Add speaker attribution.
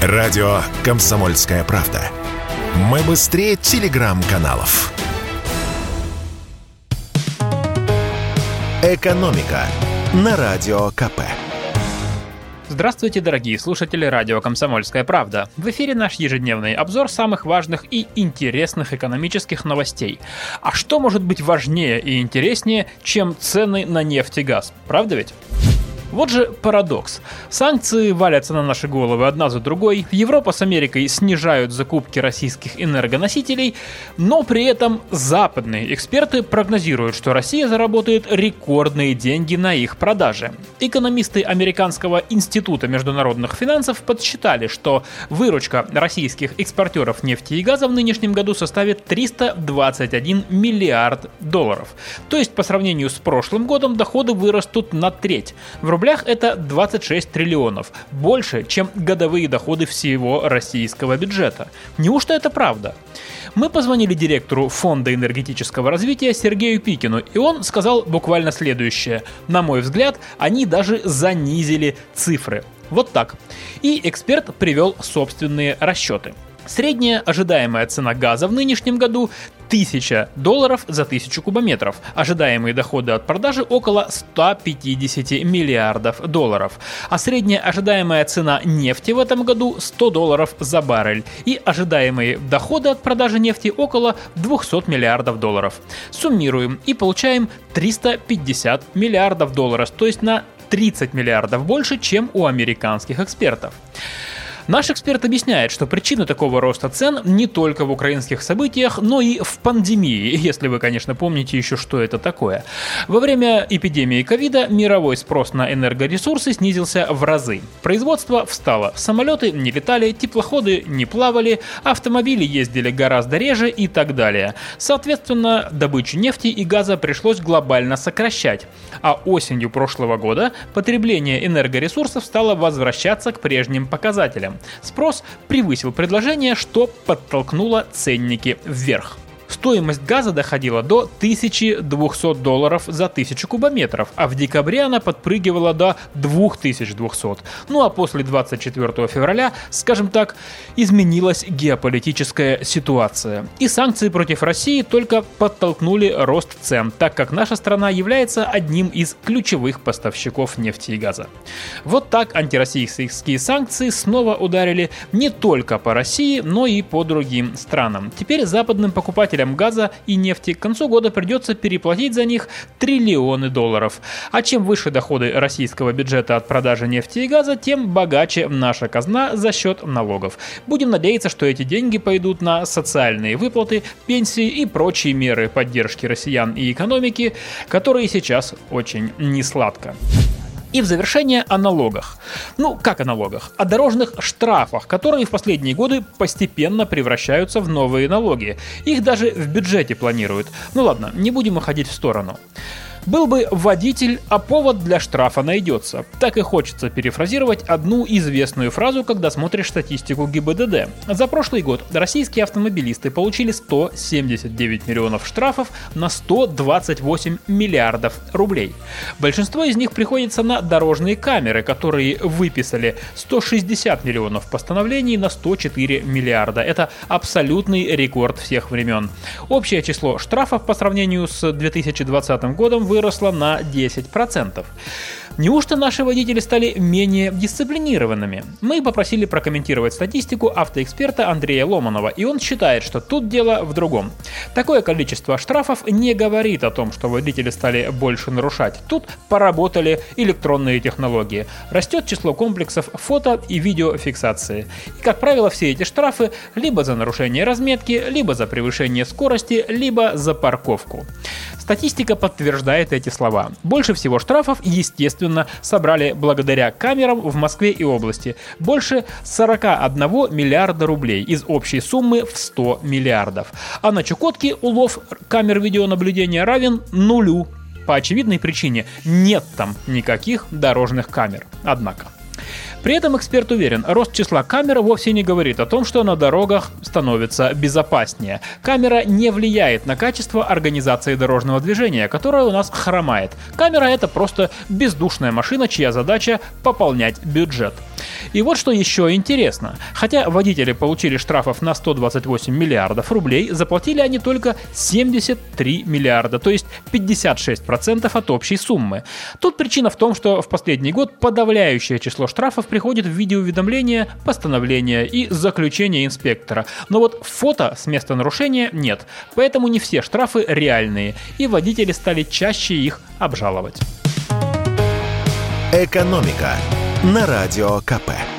Speaker 1: Радио «Комсомольская правда». Мы быстрее телеграм-каналов. «Экономика» на Радио КП.
Speaker 2: Здравствуйте, дорогие слушатели радио «Комсомольская правда». В эфире наш ежедневный обзор самых важных и интересных экономических новостей. А что может быть важнее и интереснее, чем цены на нефть и газ? Правда ведь? Вот же парадокс. Санкции валятся на наши головы одна за другой, Европа с Америкой снижают закупки российских энергоносителей, но при этом западные эксперты прогнозируют, что Россия заработает рекордные деньги на их продаже. Экономисты Американского института международных финансов подсчитали, что выручка российских экспортеров нефти и газа в нынешнем году составит 321 миллиард долларов. То есть по сравнению с прошлым годом доходы вырастут на треть. В рублях это 26 триллионов, больше, чем годовые доходы всего российского бюджета. Неужто это правда? Мы позвонили директору Фонда энергетического развития Сергею Пикину, и он сказал буквально следующее. На мой взгляд, они даже занизили цифры. Вот так. И эксперт привел собственные расчеты. Средняя ожидаемая цена газа в нынешнем году 1000 долларов за 1000 кубометров. Ожидаемые доходы от продажи около 150 миллиардов долларов. А средняя ожидаемая цена нефти в этом году 100 долларов за баррель. И ожидаемые доходы от продажи нефти около 200 миллиардов долларов. Суммируем и получаем 350 миллиардов долларов, то есть на 30 миллиардов больше, чем у американских экспертов. Наш эксперт объясняет, что причина такого роста цен не только в украинских событиях, но и в пандемии, если вы, конечно, помните еще, что это такое. Во время эпидемии ковида мировой спрос на энергоресурсы снизился в разы. Производство встало, самолеты не летали, теплоходы не плавали, автомобили ездили гораздо реже и так далее. Соответственно, добычу нефти и газа пришлось глобально сокращать. А осенью прошлого года потребление энергоресурсов стало возвращаться к прежним показателям. Спрос превысил предложение, что подтолкнуло ценники вверх. Стоимость газа доходила до 1200 долларов за 1000 кубометров, а в декабре она подпрыгивала до 2200. Ну а после 24 февраля, скажем так, изменилась геополитическая ситуация. И санкции против России только подтолкнули рост цен, так как наша страна является одним из ключевых поставщиков нефти и газа. Вот так антироссийские санкции снова ударили не только по России, но и по другим странам. Теперь западным покупателям покупателям газа и нефти к концу года придется переплатить за них триллионы долларов. А чем выше доходы российского бюджета от продажи нефти и газа, тем богаче наша казна за счет налогов. Будем надеяться, что эти деньги пойдут на социальные выплаты, пенсии и прочие меры поддержки россиян и экономики, которые сейчас очень несладко. И в завершение о налогах. Ну, как о налогах? О дорожных штрафах, которые в последние годы постепенно превращаются в новые налоги. Их даже в бюджете планируют. Ну ладно, не будем уходить в сторону. Был бы водитель, а повод для штрафа найдется. Так и хочется перефразировать одну известную фразу, когда смотришь статистику ГИБДД. За прошлый год российские автомобилисты получили 179 миллионов штрафов на 128 миллиардов рублей. Большинство из них приходится на дорожные камеры, которые выписали 160 миллионов постановлений на 104 миллиарда. Это абсолютный рекорд всех времен. Общее число штрафов по сравнению с 2020 годом выросла на 10%. Неужто наши водители стали менее дисциплинированными? Мы попросили прокомментировать статистику автоэксперта Андрея Ломанова, и он считает, что тут дело в другом. Такое количество штрафов не говорит о том, что водители стали больше нарушать. Тут поработали электронные технологии. Растет число комплексов фото и видеофиксации. И, как правило, все эти штрафы либо за нарушение разметки, либо за превышение скорости, либо за парковку. Статистика подтверждает эти слова. Больше всего штрафов, естественно, собрали благодаря камерам в Москве и области. Больше 41 миллиарда рублей из общей суммы в 100 миллиардов. А на Чукотке улов камер видеонаблюдения равен нулю. По очевидной причине нет там никаких дорожных камер. Однако. При этом эксперт уверен, рост числа камер вовсе не говорит о том, что на дорогах становится безопаснее. Камера не влияет на качество организации дорожного движения, которое у нас хромает. Камера это просто бездушная машина, чья задача пополнять бюджет. И вот что еще интересно. Хотя водители получили штрафов на 128 миллиардов рублей, заплатили они только 73 миллиарда, то есть 56% от общей суммы. Тут причина в том, что в последний год подавляющее число штрафов приходит в виде уведомления, постановления и заключения инспектора. Но вот фото с места нарушения нет, поэтому не все штрафы реальные, и водители стали чаще их обжаловать.
Speaker 1: «Экономика» на Радио КП.